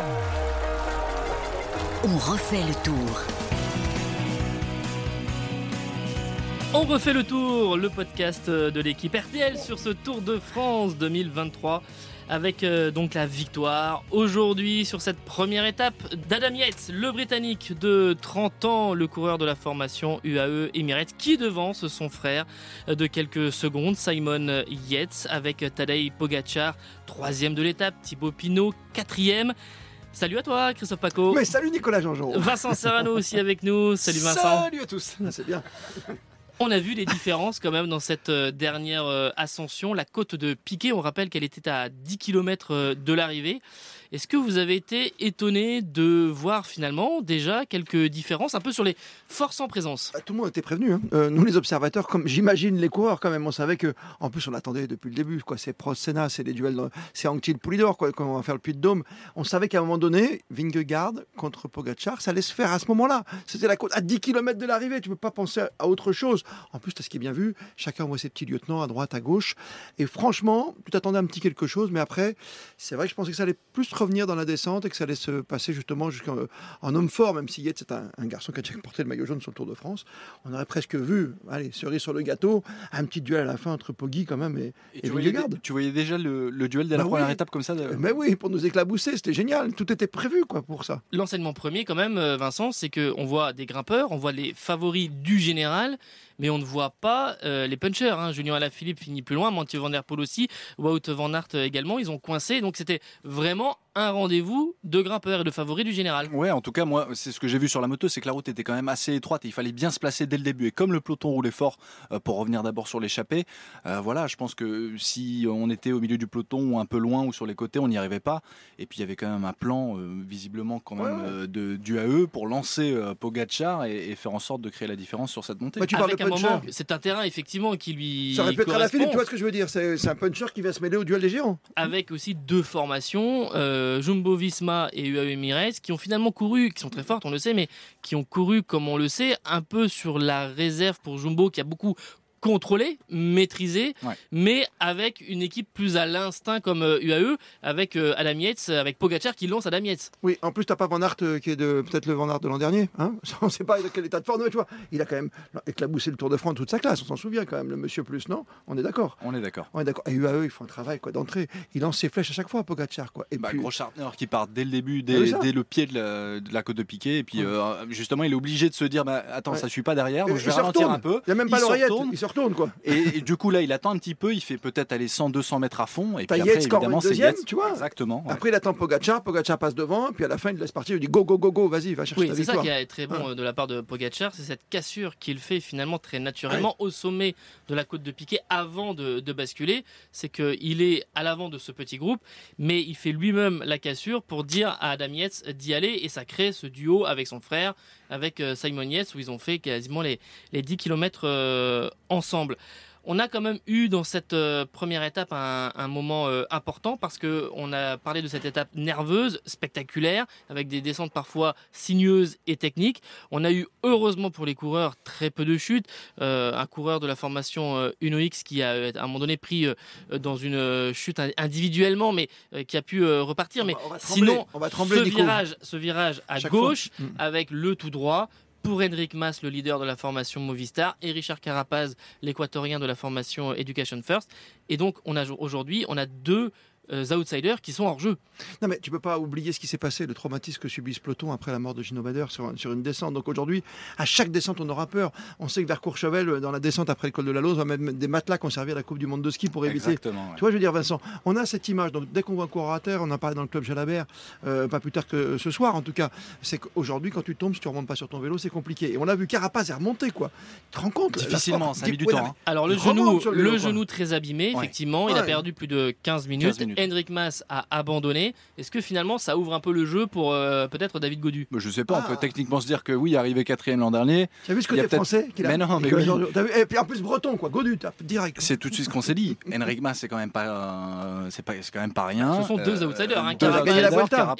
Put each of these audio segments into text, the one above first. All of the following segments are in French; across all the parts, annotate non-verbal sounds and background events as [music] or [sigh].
On refait le tour. On refait le tour, le podcast de l'équipe RTL sur ce Tour de France 2023 avec euh, donc la victoire aujourd'hui sur cette première étape d'Adam Yates, le Britannique de 30 ans, le coureur de la formation UAE Emirates qui devance son frère de quelques secondes, Simon Yates, avec Tadej Pogacar, troisième de l'étape, Thibaut Pinot, quatrième. Salut à toi, Christophe Paco. Mais salut Nicolas Jean-Jean. Vincent Serrano aussi avec nous. Salut Vincent. Salut à tous. Ah, C'est bien. On a vu les différences quand même dans cette euh, dernière euh, ascension. La côte de Piquet, on rappelle qu'elle était à 10 km de l'arrivée. Est-ce que vous avez été étonné de voir finalement déjà quelques différences un peu sur les forces en présence? Ah, Tout le monde était prévenu. hein. Euh, nous, les observateurs, comme j'imagine les coureurs, quand même, on savait que, en plus, on attendait depuis le début. Quoi, c'est Prost, Senna, c'est les duels, c'est Anctil, Poulidor, quand on va faire le puits de Dôme. On savait qu'à un moment donné, Vingegaard contre Pogacar, ça allait se faire à ce moment-là. C'était la côte à 10 km de l'arrivée. Tu peux pas penser à autre chose. En plus, tu as ce qui est bien vu. Chacun voit ses petits lieutenants à droite, à gauche. Et franchement, tu t'attendais un petit quelque chose, mais après, c'est vrai que je pensais que ça allait plus revenir dans la descente et que ça allait se passer justement jusqu'en en homme fort, même si Yates c'est un, un garçon qui a déjà porté le maillot jaune sur le Tour de France. On aurait presque vu, allez, cerise sur le gâteau, un petit duel à la fin entre Poggi quand même et, Et et tu, voyais, Vingegaard. tu voyais déjà le, le duel dès la Bah première oui. étape comme ça de- Mais oui, pour nous éclabousser, c'était génial. Tout était prévu quoi pour ça. L'enseignement premier quand même, euh, Vincent, c'est qu'on voit des grimpeurs, on voit les favoris du général, mais on ne voit pas euh, les punchers. Hein. Julien Alaphilippe finit plus loin, Mathieu Van Der Poel aussi, Wout Van Aert également, ils ont coincé. Donc c'était vraiment un rendez-vous de grimpeurs et de favoris du général. Ouais, en tout cas, moi, c'est ce que j'ai vu sur la moto, c'est que la route était quand même assez étroite et il fallait bien se placer dès le début. Et comme le peloton roulait fort euh, pour revenir d'abord sur l'échappée, euh, voilà, je pense que si on était au milieu du peloton ou un peu loin ou sur les côtés, on n'y arrivait pas. Et puis il y avait quand même un plan, euh, visiblement quand même, Ouais, ouais. euh, de, du AE pour lancer euh, Pogacar et, et faire en sorte de créer la différence sur cette montée. Bah, tu parles de. Moment, c'est un terrain effectivement qui lui Ça aurait pu être à la. Philippe, tu vois ce que je veux dire C'est un puncher qui va se mêler au duel des géants. avec aussi deux formations, euh, Jumbo Visma et UAE Emirates, qui ont finalement couru, qui sont très fortes, on le sait, mais qui ont couru, comme on le sait, un peu sur la réserve pour Jumbo, qui a beaucoup contrôlé, maîtrisé, Ouais. mais avec une équipe plus à l'instinct comme euh, UAE, avec euh, Adam Yates, avec Pogacar qui lance Adam Yates. Oui, en plus, t'as pas Van Aert euh, qui est de peut-être le Van Aert de l'an dernier. Hein [laughs] on sait pas dans quel état de forme, mais tu vois. Il a quand même éclaboussé le Tour de France toute sa classe. On s'en souvient quand même, le monsieur plus, non? On est d'accord. On est d'accord. On est d'accord. Et UAE, ils font un travail quoi d'entrée. Il lance ses flèches à chaque fois, Pogacar quoi. Et Bah, puis, gros Chartner qui part dès le début, dès, Ah dès le pied de la, de la côte de piqué. Et puis euh, justement, il est obligé de se dire bah, Attends, Ouais. ça suit pas derrière, donc Et- je il vais ralentir un peu. il y a même pas l'oreillette. Retourne. Quoi. Et, et du coup, là, il attend un petit peu, il fait peut-être aller 100-200 mètres à fond. Et puis après, en évidemment, c'est deuxième, tu vois. Exactement. ouais. Après, il attend Pogacar. Pogacar passe devant. Puis à la fin, il laisse partir. Il dit go, go, go, go. Vas-y, va chercher Oui, ta c'est ça qui est très bon euh, de la part de Pogacar, c'est cette cassure qu'il fait finalement très naturellement au sommet de la côte de Piquet avant de, de basculer. C'est qu'il est à l'avant de ce petit groupe, mais il fait lui-même la cassure pour dire à Adam Yates d'y aller et ça crée ce duo avec son frère, avec euh, Simon Yates où ils ont fait quasiment les, les 10 km ensemble. On a quand même eu dans cette euh, première étape un, un moment euh, important parce que on a parlé de cette étape nerveuse, spectaculaire, avec des descentes parfois sinueuses et techniques. On a eu heureusement pour les coureurs très peu de chutes. Euh, un coureur de la formation euh, Uno X qui a à un moment donné pris dans une chute individuellement, mais qui a pu repartir. Mais On va- on va trembler, sinon, on va trembler, ce virage, ce virage à Chaque gauche fois. Mm. avec le tout droit pour Henrik Mas, le leader de la formation Movistar, et Richard Carapaz, l'équatorien de la formation Education First. Et donc, on a aujourd'hui, on a deux outsiders qui sont hors jeu. Non, mais tu peux pas oublier ce qui s'est passé, le traumatisme que subit ce peloton après la mort de Gino Bader sur, sur une descente. Donc aujourd'hui, à chaque descente, on aura peur. On sait que vers Courchevel, dans la descente après le col de la Lose, on va mettre des matelas qui ont servi à la Coupe du Monde de ski pour éviter. Exactement. ouais. Tu vois, je veux dire, Vincent, on a cette image. Donc, dès qu'on voit un coureur à terre, on en parlait dans le club Jalabert, euh, pas plus tard que ce soir, en tout cas, c'est qu'aujourd'hui, quand tu tombes, si tu remontes pas sur ton vélo, c'est compliqué. Et on a vu Carapaz est remonté, quoi. Tu te rends compte? La Difficilement, ça a mis du Ouais, temps. hein. Alors le genou, le vélo, genou très abîmé, Ouais. effectivement, il a perdu plus de 15 minutes. 15 minutes. Henrik Mas a abandonné. Est-ce que finalement ça ouvre un peu le jeu pour euh, peut-être David Godu? Je sais pas, on Ah. peut techniquement se dire que oui, arrivé quatrième l'an dernier, Tu as vu ce Il a côté français qu'il a Mais non, mais oui. Et puis en plus, breton, quoi. Godu, t'as- direct. c'est tout de suite ce qu'on s'est dit. [laughs] Henrik Mas, c'est quand même pas, euh, c'est pas, c'est quand même pas rien. Ce sont deux outsiders, hein, deux Carapaz- gagné la Vuelta.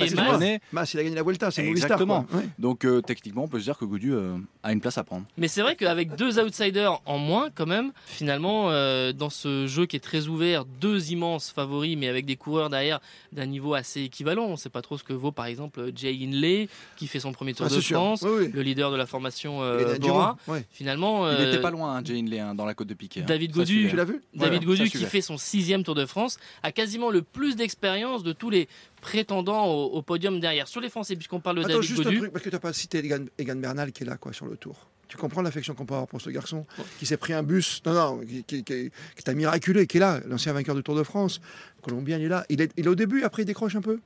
Mas, il a gagné la Vuelta, c'est Movistar. Exactement. quoi. Ouais. Donc euh, techniquement, on peut se dire que Godu euh, a une place à prendre. Mais c'est vrai qu'avec deux outsiders en moins, quand même, finalement, euh, dans ce jeu qui est très ouvert, deux immenses favoris, mais avec des coureurs derrière d'un niveau assez équivalent. On ne sait pas trop ce que vaut par exemple Jay Inley qui fait son premier Tour Ah, de. France, Oui, oui. le leader de la formation euh, Bora. Finalement, Il euh, était pas loin, hein, Jay Hindley, hein, dans la côte de Piquet. hein. David Ça Gaudu, suivait. Tu l'as vu David qui fait son sixième Tour de France a quasiment le plus d'expérience de tous les prétendants au, au podium derrière. Sur les Français, puisqu'on parle de Attends, David juste un Gaudu, truc, parce que tu n'as pas cité Egan, Egan Bernal qui est là quoi, sur le tour. Tu comprends l'affection qu'on peut avoir pour ce garçon qui s'est pris un bus, non, non, qui, t'a miraculé, qui est là, l'ancien vainqueur du Tour de France. Colombien, il est là. Il est au début, après il décroche un peu.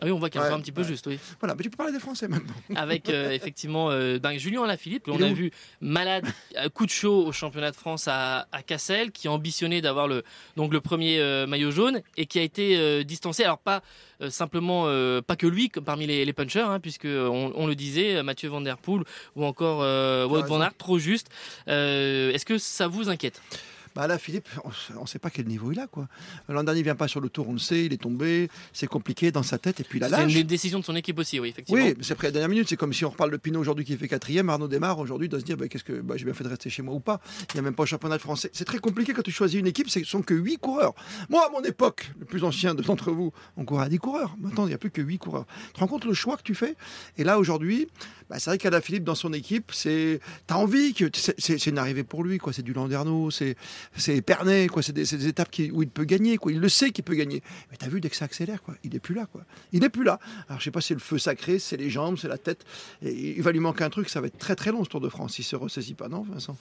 Ah oui, on voit qu'il est Ouais, un petit peu ouais. juste, oui. Voilà, mais tu peux parler des Français maintenant. [laughs] Avec euh, effectivement euh, ben, Julien Alaphilippe, on a vu malade, à coup de chaud au championnat de France à, à Cassel, qui ambitionnait d'avoir le, donc le premier euh, maillot jaune et qui a été euh, distancé. Alors pas euh, simplement, euh, pas que lui, comme parmi les, les punchers, hein, puisque on, on le disait, euh, Mathieu Van Der Poel ou encore euh, Wout. Van Aert, trop juste. Euh, Est-ce que ça vous inquiète? Bah là, Philippe, on ne sait pas quel niveau il a. quoi. L'an dernier, il vient pas sur le tour, on le sait, il est tombé, c'est compliqué dans sa tête, et puis a C'est une décision de son équipe aussi, oui, effectivement. Oui, mais c'est pris à la dernière minute. C'est comme si on reparle de Pinot aujourd'hui qui fait quatrième. Arnaud démarre aujourd'hui, doit se dire bah, qu'est-ce que bah, j'ai bien fait de rester chez moi ou pas. Il n'y a même pas au championnat de français. C'est très compliqué quand tu choisis une équipe. Ce sont que 8 coureurs. Moi, à mon époque, le plus ancien de- d'entre vous, on courait à 10 coureurs. Maintenant, il n'y a plus que 8 coureurs. Tu te rends compte le choix que tu fais? Et là, aujourd'hui, bah, c'est vrai qu'Alain Philippe, dans son équipe, c'est t'as envie que c'est- une arrivée pour lui. quoi. C'est du Landerneau, c'est c'est quoi. C'est des, des étapes qui- où il peut gagner. Quoi. Il le sait qu'il peut gagner. Mais t'as vu dès que ça accélère, quoi. Il est plus là, quoi. Il est plus là. Alors je sais pas c'est le feu sacré, c'est les jambes, c'est la tête. Et il va lui manquer un truc. Ça va être très très long ce Tour de France. S'il se ressaisit pas, non, Vincent?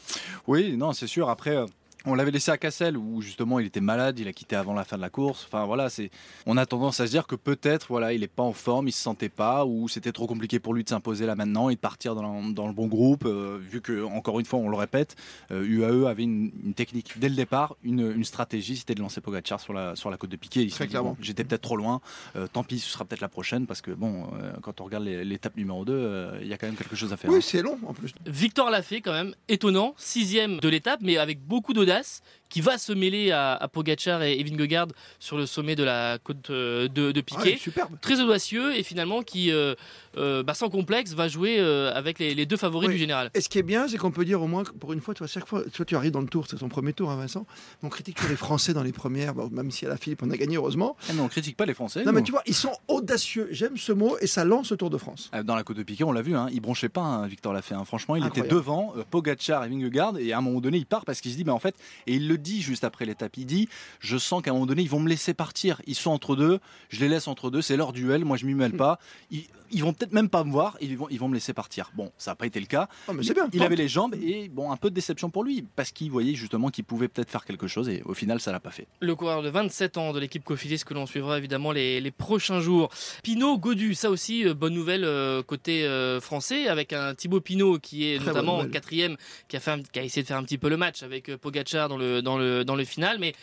Oui, non, c'est sûr. Après, euh, on l'avait laissé à Cassel où justement il était malade, il a quitté avant la fin de la course. Enfin voilà, c'est. On a tendance à se dire que peut-être voilà, il est pas en forme, il se sentait pas, ou c'était trop compliqué pour lui de s'imposer là maintenant et de partir dans, le- dans le bon groupe. euh, vu que encore une fois, on le répète, euh, UAE avait une, une technique dès le départ, une, une stratégie, c'était de lancer Pogacar sur la sur la côte de Piquet. Très clairement. bon, J'étais peut-être trop loin. euh, tant pis, ce sera peut-être la prochaine parce que bon, euh, quand on regarde l'étape numéro 2 il y a quand même quelque chose à faire. Oui, hein. c'est long en plus. Victor l'a fait quand même, étonnant, sixième de l'étape, mais avec beaucoup d'audace, qui va se mêler à, à Pogacar et, Vingegaard sur le sommet de la côte euh, de, de Piquet. Ouais, superbe. Très audacieux et finalement qui, euh, euh, bah, sans complexe, va jouer euh, avec les, les deux favoris Oui. du général. Et ce qui est bien, c'est qu'on peut dire au moins que pour une fois, tu vois, chaque fois, toi, tu arrives dans le tour, c'est ton premier tour, hein, Vincent. On critique toujours les Français dans les premières, bon, même si à la Philippe on a gagné heureusement. Ah, mais on critique pas les Français. Non, mais tu vois, ils sont audacieux. J'aime ce mot et ça lance le Tour de France. Euh, Dans la côte de Piquet, on l'a vu, hein, il bronchait pas, hein, Victor l'a fait. hein. Franchement, il était devant euh, Pogacar et Vingegaard, et à un moment donné, il part parce qu'il se dit, mais en fait, et il le dit juste après l'étape, il dit, je sens qu'à un moment donné, ils vont me laisser partir. Ils sont entre deux, je les laisse entre deux, c'est leur duel, moi je m'y Hmm. mêle pas. Ils, ils vont peut-être même pas me voir, ils vont, ils vont me laisser partir. Bon, ça n'a pas été le cas. Oh, mais c'est bien. Il tente. avait les jambes et bon, un peu de déception pour lui, parce qu'il voyait justement qu'il pouvait peut-être faire quelque chose, et au final, ça l'a pas fait. Le coureur de 27 ans de l'équipe Cofidis que l'on suivra évidemment les, les prochains jours. Pinot Godu, ça aussi euh, bonne nouvelle euh, côté euh, français avec un Thibaut Pinot qui est Très notamment quatrième, qui a, fait un- qui a essayé de faire un petit peu le match avec euh, Pogacar dans le, dans le, dans le final, mais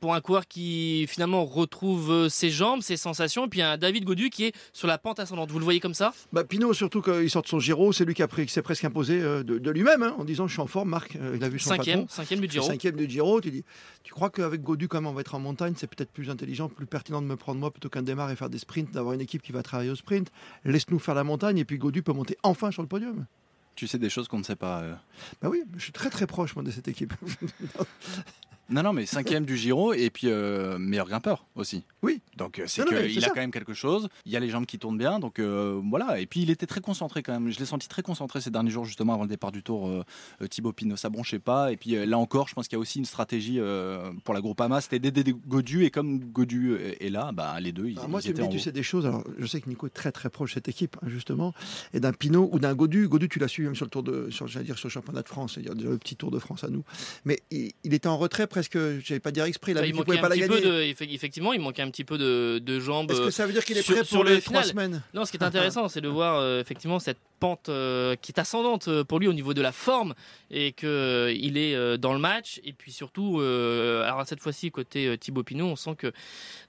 pour un coureur qui finalement retrouve euh, ses jambes, ses sensations, et puis un David Godu qui est sur la pente ascendante. Vous le voyez comme ça? Bah, Pinot, surtout quand il sort de son Giro, c'est lui qui, qui s'est presque imposé euh, de, de lui-même hein, en disant Je suis en forme, Marc. Euh, il a vu son Cinquième, patron. cinquième du Giro. Cinquième du Giro, tu dis, tu crois qu'avec Godu, quand même, on va être en montagne, c'est peut-être plus intelligent, plus pertinent de me prendre moi plutôt qu'un démarre et faire des sprints, d'avoir une équipe qui va travailler au sprint. Laisse-nous faire la montagne et puis Godu peut monter enfin sur le podium. Tu sais des choses qu'on ne sait pas. euh. Bah oui, je suis très très proche de cette équipe. [laughs] Non, non, mais cinquième du Giro et puis euh, meilleur grimpeur aussi. Oui. Donc euh, c'est qu'il a quand même quelque chose. Il y a les jambes qui tournent bien, donc euh, voilà. Et puis il était très concentré quand même. Je l'ai senti très concentré ces derniers jours justement avant le départ du Tour. Thibaut Pinot, ça bronchait pas. Et puis là encore, je pense qu'il y a aussi une stratégie pour la Groupama, c'était d'aider Godu et comme Godu est là, bah, les deux ils, Alors moi, ils tu me étaient dis, en tu haut. sais des choses. Alors, je sais que Nico est très très proche de cette équipe, hein, justement, et d'un Pinot ou d'un Godu. Godu, tu l'as suivi même sur le tour de, sur, dire sur le championnat de France, c'est-à-dire le petit Tour de France à nous. Mais il, il était en retrait presque. J'avais pas dire exprès. Vu il manquait pouvait pas un la petit peu gagner. de, effe- effectivement, il manquait un petit peu de, de jambes. Est-ce euh, que ça veut dire qu'il est sur- prêt sur pour le les trois final semaines Non, ce qui est intéressant, c'est de [laughs] voir euh, effectivement cette pente euh, qui est ascendante euh, pour lui au niveau de la forme et que euh, il est dans le match. Et puis surtout, alors cette fois-ci côté Thibaut Pinot, on sent que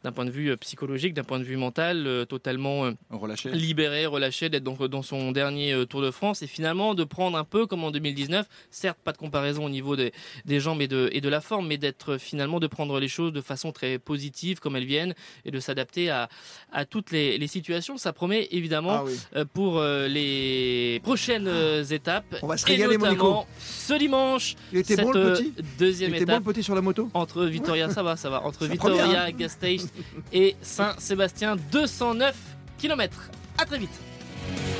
d'un point de vue psychologique, d'un point de vue mental, totalement relâché. libéré, relâché, d'être dans, dans son dernier Tour de France et finalement de prendre un peu comme en 2019, certes pas de comparaison au niveau des, des jambes et de, et de la forme, mais d'être finalement de prendre les choses de façon très positive comme elles viennent et de s'adapter à, à toutes les, les situations. Ça promet évidemment Ah oui. pour les, les prochaines euh, étapes. On va se et régaler, Monico. notamment ce dimanche, Il était cette bon le euh, petit deuxième Il était bon étape le petit sur la moto entre Vitoria, ça va, ça va, entre Vitoria, première, hein. Gasteiz et Saint-Sébastien, 209 km. À très vite.